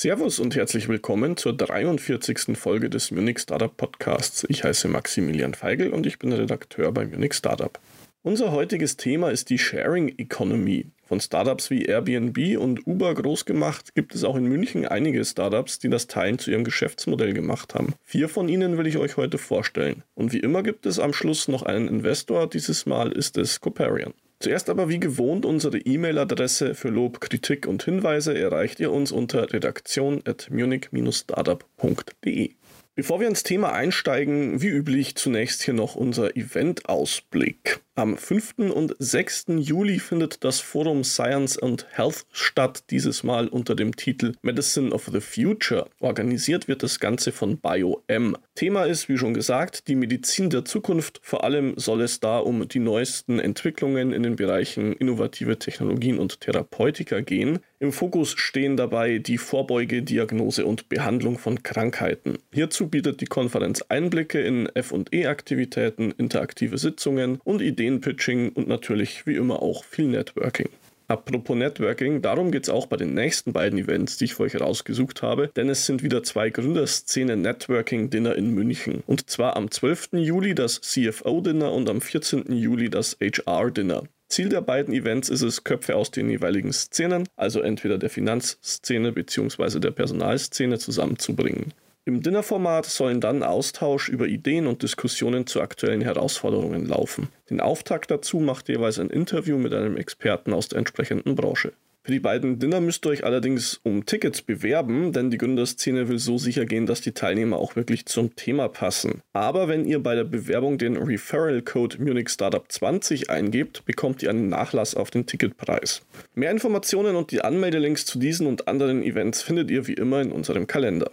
Servus und herzlich willkommen zur 43. Folge des Munich Startup Podcasts. Ich heiße Maximilian Feigl und ich bin Redakteur bei Munich Startup. Unser heutiges Thema ist die Sharing Economy. Von Startups wie Airbnb und Uber groß gemacht, gibt es auch in München einige Startups, die das Teilen zu ihrem Geschäftsmodell gemacht haben. Vier von ihnen will ich euch heute vorstellen. Und wie immer gibt es am Schluss noch einen Investor, dieses Mal ist es Coparion. Zuerst aber wie gewohnt unsere E-Mail-Adresse für Lob, Kritik und Hinweise erreicht ihr uns unter redaktion.munich-startup.de. Bevor wir ins Thema einsteigen, wie üblich zunächst hier noch unser Event-Ausblick. Am 5. und 6. Juli findet das Forum Science and Health statt, dieses Mal unter dem Titel Medicine of the Future. Organisiert wird das Ganze von BioM. Thema ist, wie schon gesagt, die Medizin der Zukunft. Vor allem soll es da um die neuesten Entwicklungen in den Bereichen innovative Technologien und Therapeutika gehen. Im Fokus stehen dabei die Vorbeuge, Diagnose und Behandlung von Krankheiten. Hierzu bietet die Konferenz Einblicke in FE-Aktivitäten, interaktive Sitzungen und Ideen Ideenpitching und natürlich wie immer auch viel Networking. Apropos Networking, darum geht es auch bei den nächsten beiden Events, die ich für euch rausgesucht habe, denn es sind wieder zwei Gründerszene Networking Dinner in München. Und zwar am 12. Juli das CFO Dinner und am 14. Juli das HR Dinner. Ziel der beiden Events ist es, Köpfe aus den jeweiligen Szenen, also entweder der Finanzszene bzw. der Personalszene, zusammenzubringen. Im Dinnerformat sollen dann Austausch über Ideen und Diskussionen zu aktuellen Herausforderungen laufen. Den Auftakt dazu macht jeweils ein Interview mit einem Experten aus der entsprechenden Branche. Für die beiden Dinner müsst ihr euch allerdings um Tickets bewerben, denn die Gründerszene will so sicher gehen, dass die Teilnehmer auch wirklich zum Thema passen. Aber wenn ihr bei der Bewerbung den Referral Code Munich Startup 20 eingebt, bekommt ihr einen Nachlass auf den Ticketpreis. Mehr Informationen und die Anmeldelinks zu diesen und anderen Events findet ihr wie immer in unserem Kalender.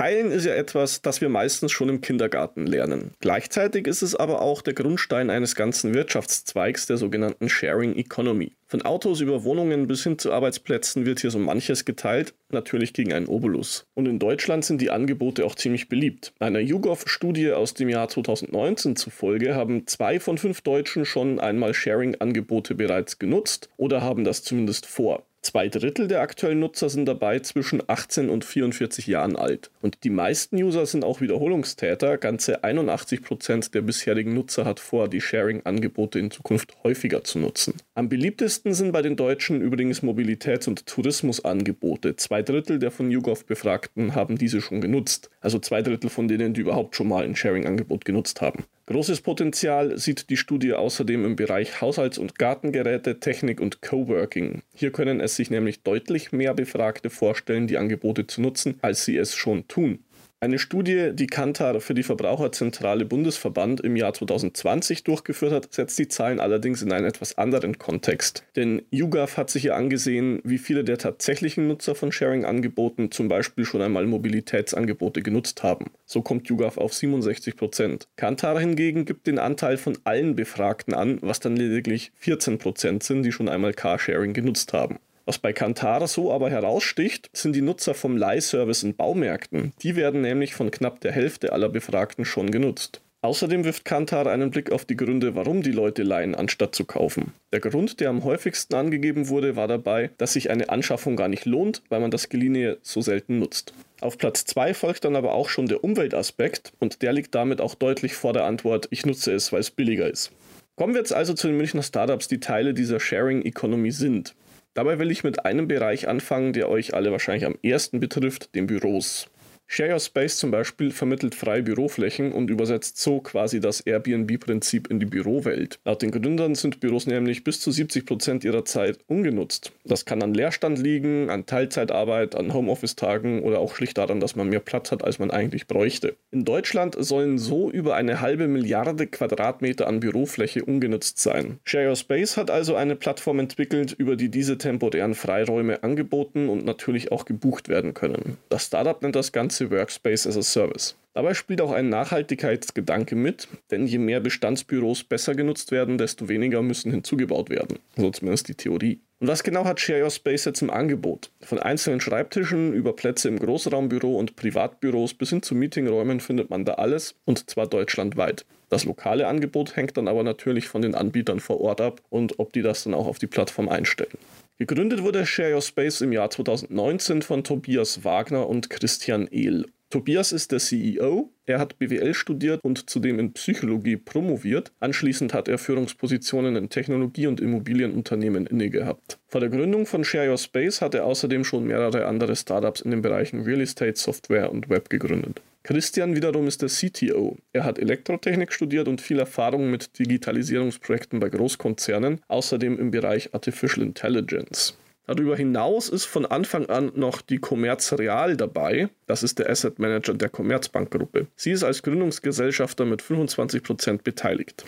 Teilen ist ja etwas, das wir meistens schon im Kindergarten lernen. Gleichzeitig ist es aber auch der Grundstein eines ganzen Wirtschaftszweigs der sogenannten Sharing Economy. Von Autos über Wohnungen bis hin zu Arbeitsplätzen wird hier so manches geteilt, natürlich gegen einen Obolus. Und in Deutschland sind die Angebote auch ziemlich beliebt. Einer YouGov-Studie aus dem Jahr 2019 zufolge haben zwei von fünf Deutschen schon einmal Sharing-Angebote bereits genutzt oder haben das zumindest vor. Zwei Drittel der aktuellen Nutzer sind dabei zwischen 18 und 44 Jahren alt. Und die meisten User sind auch Wiederholungstäter. Ganze 81 Prozent der bisherigen Nutzer hat vor, die Sharing-Angebote in Zukunft häufiger zu nutzen. Am beliebtesten sind bei den Deutschen übrigens Mobilitäts- und Tourismusangebote. Zwei Drittel der von YouGov Befragten haben diese schon genutzt. Also zwei Drittel von denen, die überhaupt schon mal ein Sharing-Angebot genutzt haben. Großes Potenzial sieht die Studie außerdem im Bereich Haushalts- und Gartengeräte, Technik und Coworking. Hier können es sich nämlich deutlich mehr Befragte vorstellen, die Angebote zu nutzen, als sie es schon tun. Eine Studie, die Kantar für die Verbraucherzentrale Bundesverband im Jahr 2020 durchgeführt hat, setzt die Zahlen allerdings in einen etwas anderen Kontext. Denn YouGov hat sich ja angesehen, wie viele der tatsächlichen Nutzer von Sharing-Angeboten zum Beispiel schon einmal Mobilitätsangebote genutzt haben. So kommt YouGov auf 67 Prozent. Kantar hingegen gibt den Anteil von allen Befragten an, was dann lediglich 14 Prozent sind, die schon einmal Carsharing genutzt haben. Was bei Kantara so aber heraussticht, sind die Nutzer vom Leihservice in Baumärkten. Die werden nämlich von knapp der Hälfte aller Befragten schon genutzt. Außerdem wirft Kantar einen Blick auf die Gründe, warum die Leute leihen, anstatt zu kaufen. Der Grund, der am häufigsten angegeben wurde, war dabei, dass sich eine Anschaffung gar nicht lohnt, weil man das Geliehene so selten nutzt. Auf Platz 2 folgt dann aber auch schon der Umweltaspekt und der liegt damit auch deutlich vor der Antwort, ich nutze es, weil es billiger ist. Kommen wir jetzt also zu den Münchner Startups, die Teile dieser Sharing Economy sind. Dabei will ich mit einem Bereich anfangen, der euch alle wahrscheinlich am ersten betrifft, den Büros. Share Your Space zum Beispiel vermittelt freie Büroflächen und übersetzt so quasi das Airbnb-Prinzip in die Bürowelt. Laut den Gründern sind Büros nämlich bis zu 70 Prozent ihrer Zeit ungenutzt. Das kann an Leerstand liegen, an Teilzeitarbeit, an Homeoffice-Tagen oder auch schlicht daran, dass man mehr Platz hat, als man eigentlich bräuchte. In Deutschland sollen so über eine halbe Milliarde Quadratmeter an Bürofläche ungenutzt sein. Share Your Space hat also eine Plattform entwickelt, über die diese temporären Freiräume angeboten und natürlich auch gebucht werden können. Das Startup nennt das Ganze ganze Workspace as a Service. Dabei spielt auch ein Nachhaltigkeitsgedanke mit, denn je mehr Bestandsbüros besser genutzt werden, desto weniger müssen hinzugebaut werden. So zumindest die Theorie. Und was genau hat Share Your Space jetzt im Angebot? Von einzelnen Schreibtischen über Plätze im Großraumbüro und Privatbüros bis hin zu Meetingräumen findet man da alles und zwar deutschlandweit. Das lokale Angebot hängt dann aber natürlich von den Anbietern vor Ort ab und ob die das dann auch auf die Plattform einstellen. Gegründet wurde Share Your Space im Jahr 2019 von Tobias Wagner und Christian Ehl. Tobias ist der CEO, er hat BWL studiert und zudem in Psychologie promoviert. Anschließend hat er Führungspositionen in Technologie- und Immobilienunternehmen inne gehabt. Vor der Gründung von Share Your Space hat er außerdem schon mehrere andere Startups in den Bereichen Real Estate, Software und Web gegründet. Christian wiederum ist der CTO. Er hat Elektrotechnik studiert und viel Erfahrung mit Digitalisierungsprojekten bei Großkonzernen, außerdem im Bereich Artificial Intelligence. Darüber hinaus ist von Anfang an noch die Commerz Real dabei. Das ist der Asset Manager der Commerzbank Gruppe. Sie ist als Gründungsgesellschafter mit 25% beteiligt.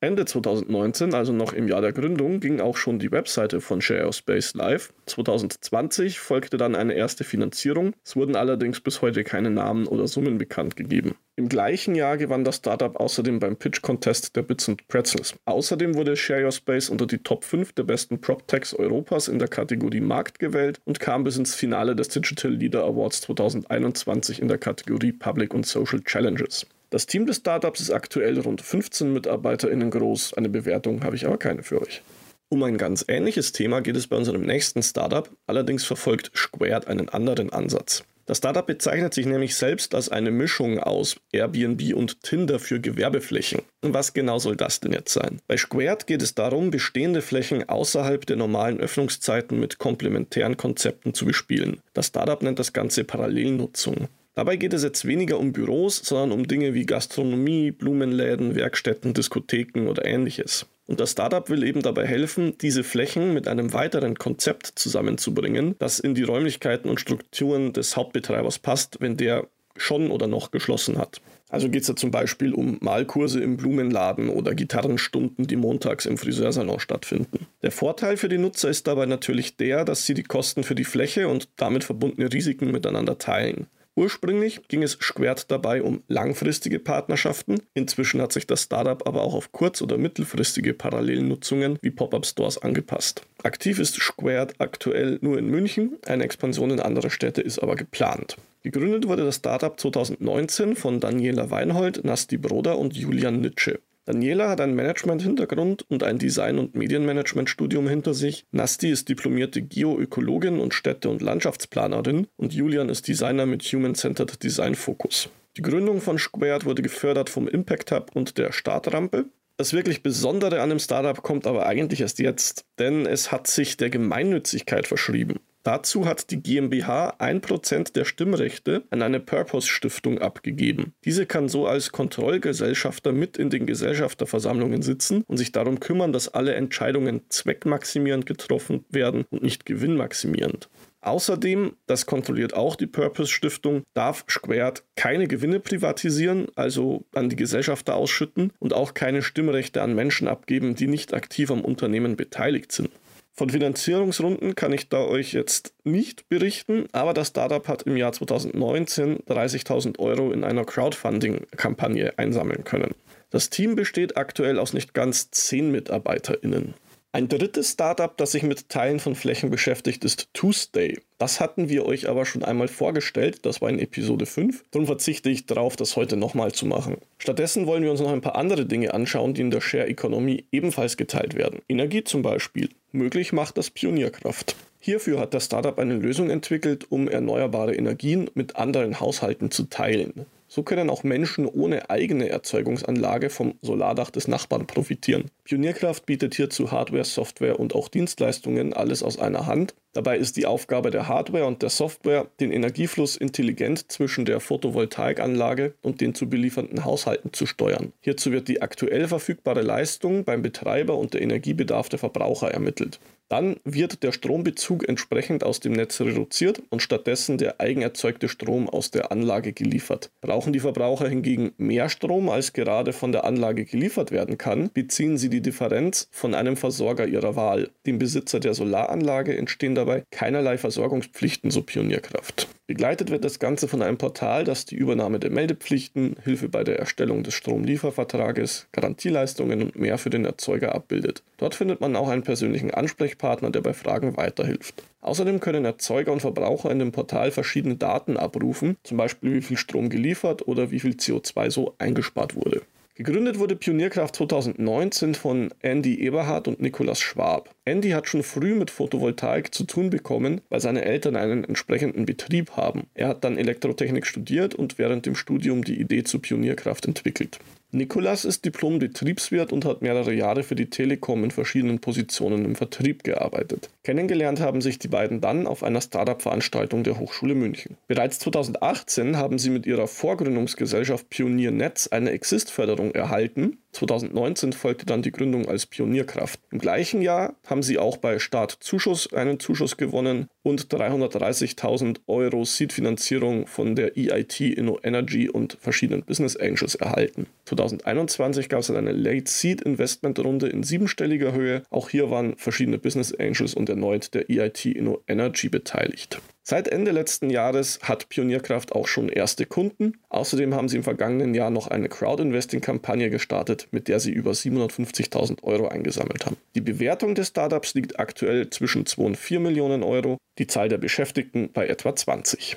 Ende 2019, also noch im Jahr der Gründung, ging auch schon die Webseite von Share Space live. 2020 folgte dann eine erste Finanzierung. Es wurden allerdings bis heute keine Namen oder Summen bekannt gegeben. Im gleichen Jahr gewann das Startup außerdem beim Pitch Contest der Bits and Pretzels. Außerdem wurde Share Your Space unter die Top 5 der besten PropTechs Europas in der Kategorie Markt gewählt und kam bis ins Finale des Digital Leader Awards 2021 in der Kategorie Public und Social Challenges. Das Team des Startups ist aktuell rund 15 MitarbeiterInnen groß. Eine Bewertung habe ich aber keine für euch. Um ein ganz ähnliches Thema geht es bei unserem nächsten Startup, allerdings verfolgt Squared einen anderen Ansatz. Das Startup bezeichnet sich nämlich selbst als eine Mischung aus Airbnb und Tinder für Gewerbeflächen. Was genau soll das denn jetzt sein? Bei Squared geht es darum, bestehende Flächen außerhalb der normalen Öffnungszeiten mit komplementären Konzepten zu bespielen. Das Startup nennt das Ganze Parallelnutzung. Dabei geht es jetzt weniger um Büros, sondern um Dinge wie Gastronomie, Blumenläden, Werkstätten, Diskotheken oder ähnliches. Und das Startup will eben dabei helfen, diese Flächen mit einem weiteren Konzept zusammenzubringen, das in die Räumlichkeiten und Strukturen des Hauptbetreibers passt, wenn der schon oder noch geschlossen hat. Also geht es ja zum Beispiel um Malkurse im Blumenladen oder Gitarrenstunden, die montags im Friseursalon stattfinden. Der Vorteil für die Nutzer ist dabei natürlich der, dass sie die Kosten für die Fläche und damit verbundene Risiken miteinander teilen. Ursprünglich ging es Squared dabei um langfristige Partnerschaften. Inzwischen hat sich das Startup aber auch auf kurz- oder mittelfristige Parallelnutzungen wie Pop-up-Stores angepasst. Aktiv ist Squared aktuell nur in München, eine Expansion in andere Städte ist aber geplant. Gegründet wurde das Startup 2019 von Daniela Weinhold, Nasti Broder und Julian Nitsche. Daniela hat einen Management-Hintergrund und ein Design- und Medienmanagement-Studium hinter sich. Nasti ist diplomierte Geoökologin und Städte- und Landschaftsplanerin und Julian ist Designer mit Human-Centered Design-Fokus. Die Gründung von Squared wurde gefördert vom Impact Hub und der Startrampe. Das wirklich Besondere an dem Startup kommt aber eigentlich erst jetzt, denn es hat sich der Gemeinnützigkeit verschrieben. Dazu hat die GmbH 1% der Stimmrechte an eine Purpose-Stiftung abgegeben. Diese kann so als Kontrollgesellschafter mit in den Gesellschafterversammlungen sitzen und sich darum kümmern, dass alle Entscheidungen zweckmaximierend getroffen werden und nicht gewinnmaximierend. Außerdem, das kontrolliert auch die Purpose Stiftung, darf Squared keine Gewinne privatisieren, also an die Gesellschafter ausschütten und auch keine Stimmrechte an Menschen abgeben, die nicht aktiv am Unternehmen beteiligt sind. Von Finanzierungsrunden kann ich da euch jetzt nicht berichten, aber das Startup hat im Jahr 2019 30.000 Euro in einer Crowdfunding-Kampagne einsammeln können. Das Team besteht aktuell aus nicht ganz 10 MitarbeiterInnen. Ein drittes Startup, das sich mit Teilen von Flächen beschäftigt, ist Tuesday. Das hatten wir euch aber schon einmal vorgestellt, das war in Episode 5. Darum verzichte ich darauf, das heute nochmal zu machen. Stattdessen wollen wir uns noch ein paar andere Dinge anschauen, die in der Share Economy ebenfalls geteilt werden. Energie zum Beispiel. Möglich macht das Pionierkraft. Hierfür hat das Startup eine Lösung entwickelt, um erneuerbare Energien mit anderen Haushalten zu teilen. So können auch Menschen ohne eigene Erzeugungsanlage vom Solardach des Nachbarn profitieren. Pionierkraft bietet hierzu Hardware, Software und auch Dienstleistungen alles aus einer Hand. Dabei ist die Aufgabe der Hardware und der Software, den Energiefluss intelligent zwischen der Photovoltaikanlage und den zu beliefernden Haushalten zu steuern. Hierzu wird die aktuell verfügbare Leistung beim Betreiber und der Energiebedarf der Verbraucher ermittelt. Dann wird der Strombezug entsprechend aus dem Netz reduziert und stattdessen der eigenerzeugte Strom aus der Anlage geliefert. Brauchen die Verbraucher hingegen mehr Strom, als gerade von der Anlage geliefert werden kann, beziehen sie die Differenz von einem Versorger ihrer Wahl. Dem Besitzer der Solaranlage entstehen dabei keinerlei Versorgungspflichten, so Pionierkraft. Begleitet wird das Ganze von einem Portal, das die Übernahme der Meldepflichten, Hilfe bei der Erstellung des Stromliefervertrages, Garantieleistungen und mehr für den Erzeuger abbildet. Dort findet man auch einen persönlichen Ansprechpartner, der bei Fragen weiterhilft. Außerdem können Erzeuger und Verbraucher in dem Portal verschiedene Daten abrufen, zum Beispiel wie viel Strom geliefert oder wie viel CO2 so eingespart wurde. Gegründet wurde Pionierkraft 2019 von Andy Eberhardt und Nikolaus Schwab. Andy hat schon früh mit Photovoltaik zu tun bekommen, weil seine Eltern einen entsprechenden Betrieb haben. Er hat dann Elektrotechnik studiert und während dem Studium die Idee zur Pionierkraft entwickelt. Nikolas ist Diplom-Betriebswirt und hat mehrere Jahre für die Telekom in verschiedenen Positionen im Vertrieb gearbeitet. Kennengelernt haben sich die beiden dann auf einer Startup-Veranstaltung der Hochschule München. Bereits 2018 haben sie mit ihrer Vorgründungsgesellschaft Pionier Netz eine Exist-Förderung erhalten 2019 folgte dann die Gründung als Pionierkraft. Im gleichen Jahr haben sie auch bei Start Zuschuss einen Zuschuss gewonnen und 330.000 Euro Seed-Finanzierung von der EIT Inno Energy und verschiedenen Business Angels erhalten. 2021 gab es dann eine Late Seed Investment Runde in siebenstelliger Höhe. Auch hier waren verschiedene Business Angels und erneut der EIT Inno Energy beteiligt. Seit Ende letzten Jahres hat Pionierkraft auch schon erste Kunden. Außerdem haben sie im vergangenen Jahr noch eine Crowd-Investing-Kampagne gestartet, mit der sie über 750.000 Euro eingesammelt haben. Die Bewertung des Startups liegt aktuell zwischen 2 und 4 Millionen Euro, die Zahl der Beschäftigten bei etwa 20.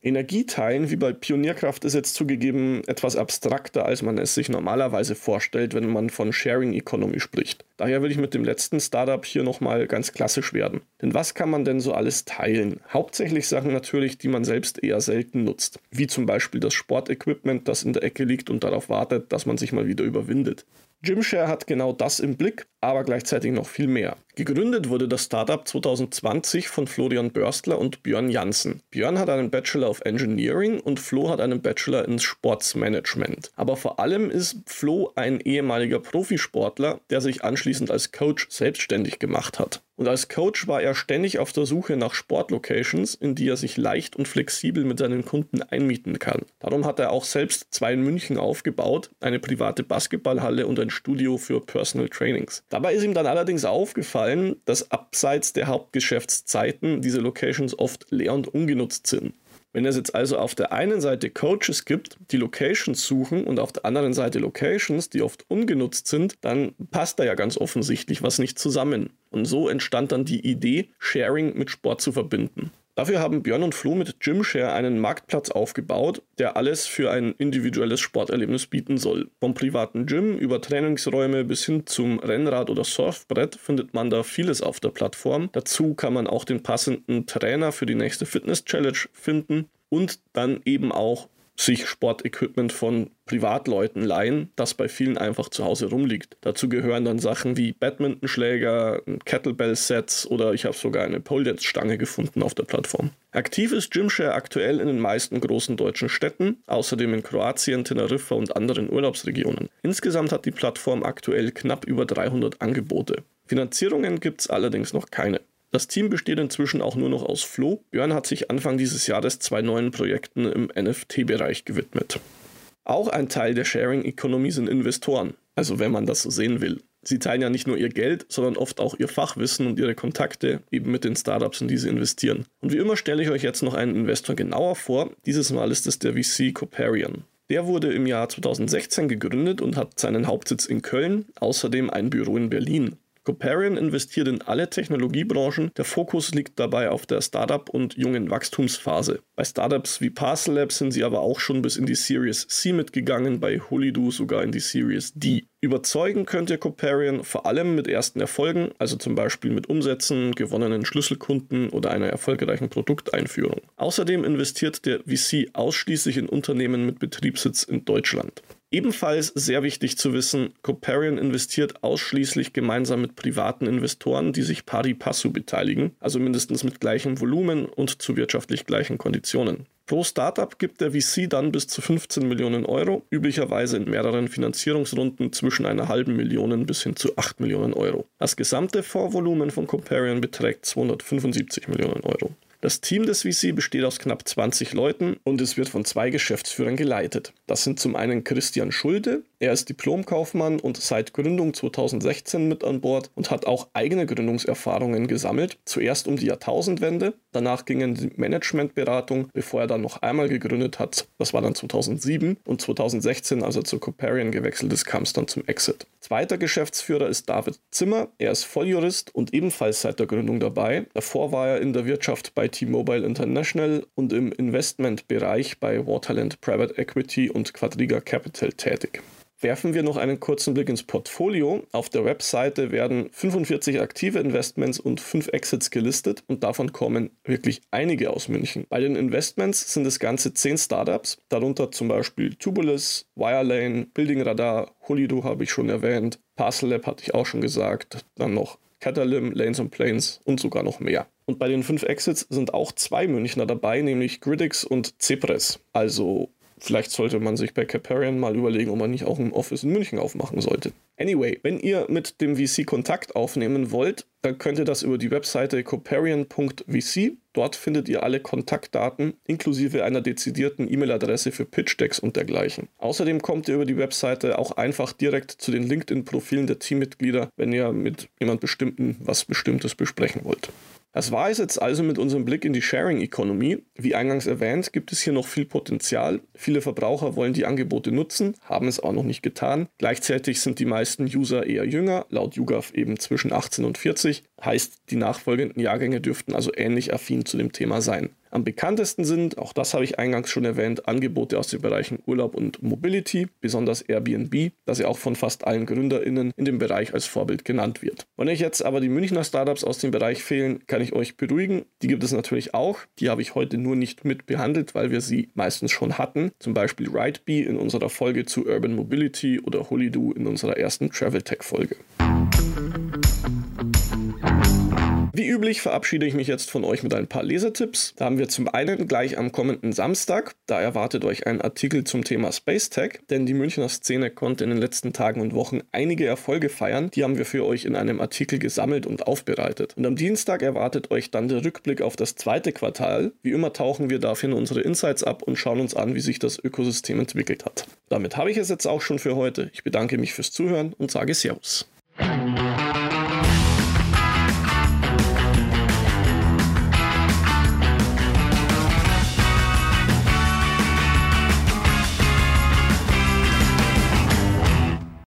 Energieteilen wie bei Pionierkraft ist jetzt zugegeben etwas abstrakter, als man es sich normalerweise vorstellt, wenn man von Sharing Economy spricht. Daher will ich mit dem letzten Startup hier nochmal ganz klassisch werden. Denn was kann man denn so alles teilen? Hauptsächlich Sachen natürlich, die man selbst eher selten nutzt. Wie zum Beispiel das Sportequipment, das in der Ecke liegt und darauf wartet, dass man sich mal wieder überwindet. Gymshare hat genau das im Blick, aber gleichzeitig noch viel mehr. Gegründet wurde das Startup 2020 von Florian Börstler und Björn Janssen. Björn hat einen Bachelor of Engineering und Flo hat einen Bachelor in Sportsmanagement. Aber vor allem ist Flo ein ehemaliger Profisportler, der sich anschließend als Coach selbstständig gemacht hat. Und als Coach war er ständig auf der Suche nach Sportlocations, in die er sich leicht und flexibel mit seinen Kunden einmieten kann. Darum hat er auch selbst zwei in München aufgebaut, eine private Basketballhalle und ein Studio für Personal Trainings. Dabei ist ihm dann allerdings aufgefallen, dass abseits der Hauptgeschäftszeiten diese Locations oft leer und ungenutzt sind. Wenn es jetzt also auf der einen Seite Coaches gibt, die Locations suchen und auf der anderen Seite Locations, die oft ungenutzt sind, dann passt da ja ganz offensichtlich was nicht zusammen. Und so entstand dann die Idee, Sharing mit Sport zu verbinden. Dafür haben Björn und Flo mit Gymshare einen Marktplatz aufgebaut, der alles für ein individuelles Sporterlebnis bieten soll. Vom privaten Gym über Trainingsräume bis hin zum Rennrad oder Surfbrett findet man da vieles auf der Plattform. Dazu kann man auch den passenden Trainer für die nächste Fitness Challenge finden und dann eben auch sich Sportequipment von Privatleuten leihen, das bei vielen einfach zu Hause rumliegt. Dazu gehören dann Sachen wie Badmintonschläger, Kettlebell-Sets oder ich habe sogar eine Pole Dance-Stange gefunden auf der Plattform. Aktiv ist Gymshare aktuell in den meisten großen deutschen Städten, außerdem in Kroatien, Teneriffa und anderen Urlaubsregionen. Insgesamt hat die Plattform aktuell knapp über 300 Angebote. Finanzierungen gibt es allerdings noch keine. Das Team besteht inzwischen auch nur noch aus Flo. Björn hat sich Anfang dieses Jahres zwei neuen Projekten im NFT-Bereich gewidmet. Auch ein Teil der Sharing Economy sind Investoren, also wenn man das so sehen will. Sie teilen ja nicht nur ihr Geld, sondern oft auch ihr Fachwissen und ihre Kontakte eben mit den Startups, in die sie investieren. Und wie immer stelle ich euch jetzt noch einen Investor genauer vor. Dieses Mal ist es der VC Coparian. Der wurde im Jahr 2016 gegründet und hat seinen Hauptsitz in Köln, außerdem ein Büro in Berlin. Coparian investiert in alle Technologiebranchen. Der Fokus liegt dabei auf der Startup- und jungen Wachstumsphase. Bei Startups wie Parcel Labs sind sie aber auch schon bis in die Series C mitgegangen, bei Holidoo sogar in die Series D. Überzeugen könnte Coparian vor allem mit ersten Erfolgen, also zum Beispiel mit Umsätzen, gewonnenen Schlüsselkunden oder einer erfolgreichen Produkteinführung. Außerdem investiert der VC ausschließlich in Unternehmen mit Betriebssitz in Deutschland. Ebenfalls sehr wichtig zu wissen, Coparian investiert ausschließlich gemeinsam mit privaten Investoren, die sich pari passu beteiligen, also mindestens mit gleichem Volumen und zu wirtschaftlich gleichen Konditionen. Pro Startup gibt der VC dann bis zu 15 Millionen Euro, üblicherweise in mehreren Finanzierungsrunden zwischen einer halben Million bis hin zu 8 Millionen Euro. Das gesamte Fondsvolumen von Coparian beträgt 275 Millionen Euro. Das Team des VC besteht aus knapp 20 Leuten und es wird von zwei Geschäftsführern geleitet. Das sind zum einen Christian Schulde, er ist Diplomkaufmann und seit Gründung 2016 mit an Bord und hat auch eigene Gründungserfahrungen gesammelt. Zuerst um die Jahrtausendwende, danach ging er in die Managementberatung, bevor er dann noch einmal gegründet hat. Das war dann 2007 und 2016, als er zu Coparian gewechselt ist, kam es dann zum Exit. Zweiter Geschäftsführer ist David Zimmer. Er ist Volljurist und ebenfalls seit der Gründung dabei. Davor war er in der Wirtschaft bei T-Mobile International und im Investmentbereich bei Waterland Private Equity und Quadriga Capital tätig. Werfen wir noch einen kurzen Blick ins Portfolio. Auf der Webseite werden 45 aktive Investments und 5 Exits gelistet und davon kommen wirklich einige aus München. Bei den Investments sind es ganze 10 Startups, darunter zum Beispiel Tubulus, Wirelane, Building Radar, Holido habe ich schon erwähnt, Parcel Lab hatte ich auch schon gesagt, dann noch Catalym, Lanes and Planes und sogar noch mehr. Und bei den 5 Exits sind auch zwei Münchner dabei, nämlich Gridix und Cepres. Also Vielleicht sollte man sich bei Caparian mal überlegen, ob man nicht auch ein Office in München aufmachen sollte. Anyway, wenn ihr mit dem VC Kontakt aufnehmen wollt, dann könnt ihr das über die Webseite coparian.vc. Dort findet ihr alle Kontaktdaten inklusive einer dezidierten E-Mail-Adresse für Pitch-Decks und dergleichen. Außerdem kommt ihr über die Webseite auch einfach direkt zu den LinkedIn-Profilen der Teammitglieder, wenn ihr mit jemand Bestimmten was Bestimmtes besprechen wollt. Das war es jetzt also mit unserem Blick in die Sharing Economy. Wie eingangs erwähnt, gibt es hier noch viel Potenzial. Viele Verbraucher wollen die Angebote nutzen, haben es auch noch nicht getan. Gleichzeitig sind die meisten User eher jünger, laut YouGov eben zwischen 18 und 40. Heißt, die nachfolgenden Jahrgänge dürften also ähnlich affin zu dem Thema sein. Am bekanntesten sind, auch das habe ich eingangs schon erwähnt, Angebote aus den Bereichen Urlaub und Mobility, besonders Airbnb, das ja auch von fast allen GründerInnen in dem Bereich als Vorbild genannt wird. Wenn euch jetzt aber die Münchner Startups aus dem Bereich fehlen, kann ich euch beruhigen. Die gibt es natürlich auch. Die habe ich heute nur nicht mit behandelt, weil wir sie meistens schon hatten. Zum Beispiel RideBee in unserer Folge zu Urban Mobility oder Holidoo in unserer ersten Travel Tech Folge. Üblich verabschiede ich mich jetzt von euch mit ein paar Lesetipps. Da haben wir zum einen gleich am kommenden Samstag, da erwartet euch ein Artikel zum Thema Space Tech, denn die Münchner Szene konnte in den letzten Tagen und Wochen einige Erfolge feiern. Die haben wir für euch in einem Artikel gesammelt und aufbereitet. Und am Dienstag erwartet euch dann der Rückblick auf das zweite Quartal. Wie immer tauchen wir dafür in unsere Insights ab und schauen uns an, wie sich das Ökosystem entwickelt hat. Damit habe ich es jetzt auch schon für heute. Ich bedanke mich fürs Zuhören und sage Servus.